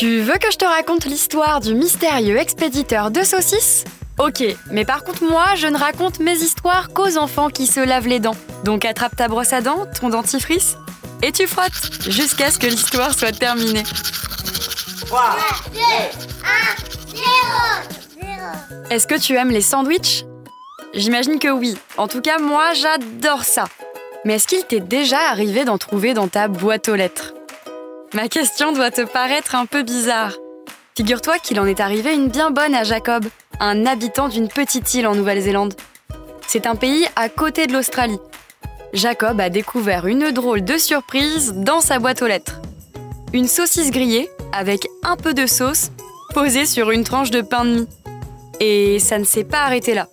Tu veux que je te raconte l'histoire du mystérieux expéditeur de saucisses? Ok, mais par contre moi, je ne raconte mes histoires qu'aux enfants qui se lavent les dents. Donc attrape ta brosse à dents, ton dentifrice, et tu frottes jusqu'à ce que l'histoire soit terminée. 3, 2, 1, 0 Est-ce que tu aimes les sandwichs? J'imagine que oui. En tout cas, moi, j'adore ça. Mais est-ce qu'il t'est déjà arrivé d'en trouver dans ta boîte aux lettres? Ma question doit te paraître un peu bizarre. Figure-toi qu'il en est arrivé une bien bonne à Jacob, un habitant d'une petite île en Nouvelle-Zélande. C'est un pays à côté de l'Australie. Jacob a découvert une drôle de surprise dans sa boîte aux lettres. Une saucisse grillée avec un peu de sauce posée sur une tranche de pain de mie. Et ça ne s'est pas arrêté là.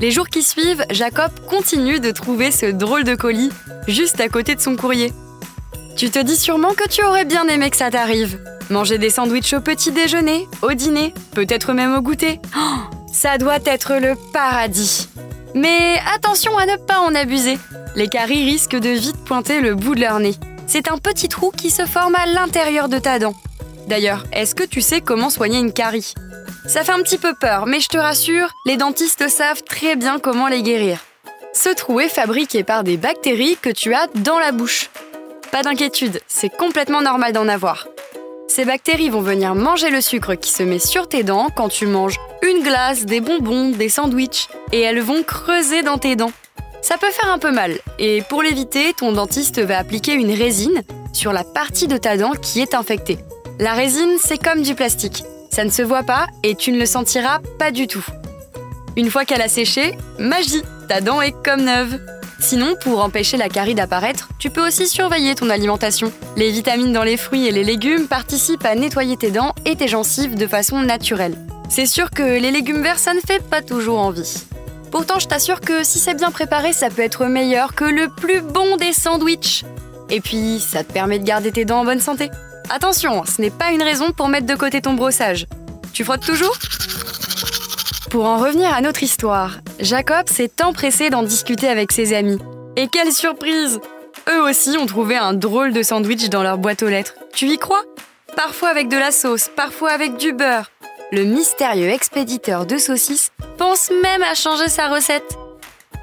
Les jours qui suivent, Jacob continue de trouver ce drôle de colis juste à côté de son courrier. Tu te dis sûrement que tu aurais bien aimé que ça t'arrive. Manger des sandwichs au petit déjeuner, au dîner, peut-être même au goûter. Oh, ça doit être le paradis. Mais attention à ne pas en abuser. Les caries risquent de vite pointer le bout de leur nez. C'est un petit trou qui se forme à l'intérieur de ta dent. D'ailleurs, est-ce que tu sais comment soigner une carie? Ça fait un petit peu peur, mais je te rassure, les dentistes savent très bien comment les guérir. Ce trou est fabriqué par des bactéries que tu as dans la bouche. Pas d'inquiétude, c'est complètement normal d'en avoir. Ces bactéries vont venir manger le sucre qui se met sur tes dents quand tu manges une glace, des bonbons, des sandwichs, et elles vont creuser dans tes dents. Ça peut faire un peu mal, et pour l'éviter, ton dentiste va appliquer une résine sur la partie de ta dent qui est infectée. La résine, c'est comme du plastique. Ça ne se voit pas et tu ne le sentiras pas du tout. Une fois qu'elle a séché, magie, ta dent est comme neuve. Sinon, pour empêcher la carie d'apparaître, tu peux aussi surveiller ton alimentation. Les vitamines dans les fruits et les légumes participent à nettoyer tes dents et tes gencives de façon naturelle. C'est sûr que les légumes verts, ça ne fait pas toujours envie. Pourtant, je t'assure que si c'est bien préparé, ça peut être meilleur que le plus bon des sandwichs. Et puis, ça te permet de garder tes dents en bonne santé. Attention, ce n'est pas une raison pour mettre de côté ton brossage. Tu frottes toujours? Pour en revenir à notre histoire, Jacob s'est empressé d'en discuter avec ses amis. Et quelle surprise Eux aussi ont trouvé un drôle de sandwich dans leur boîte aux lettres. Tu y crois? Parfois avec de la sauce, parfois avec du beurre. Le mystérieux expéditeur de saucisses pense même à changer sa recette.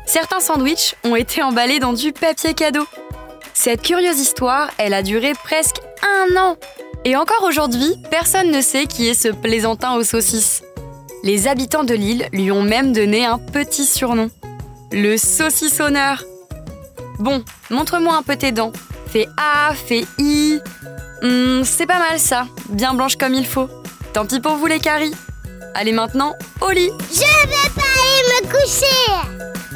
Certains sandwichs ont été emballés dans du papier cadeau. Cette curieuse histoire, elle a duré presque Et encore aujourd'hui, personne ne sait qui est ce plaisantin aux saucisses. Les habitants de l'île lui ont même donné un petit surnom. Le saucissonneur. Bon, montre-moi un peu tes dents. Fais A, fais I. Hmm, c'est pas mal ça, bien blanche comme il faut. Tant pis pour vous les caries. Allez maintenant, au lit. Je vais pas aller me coucher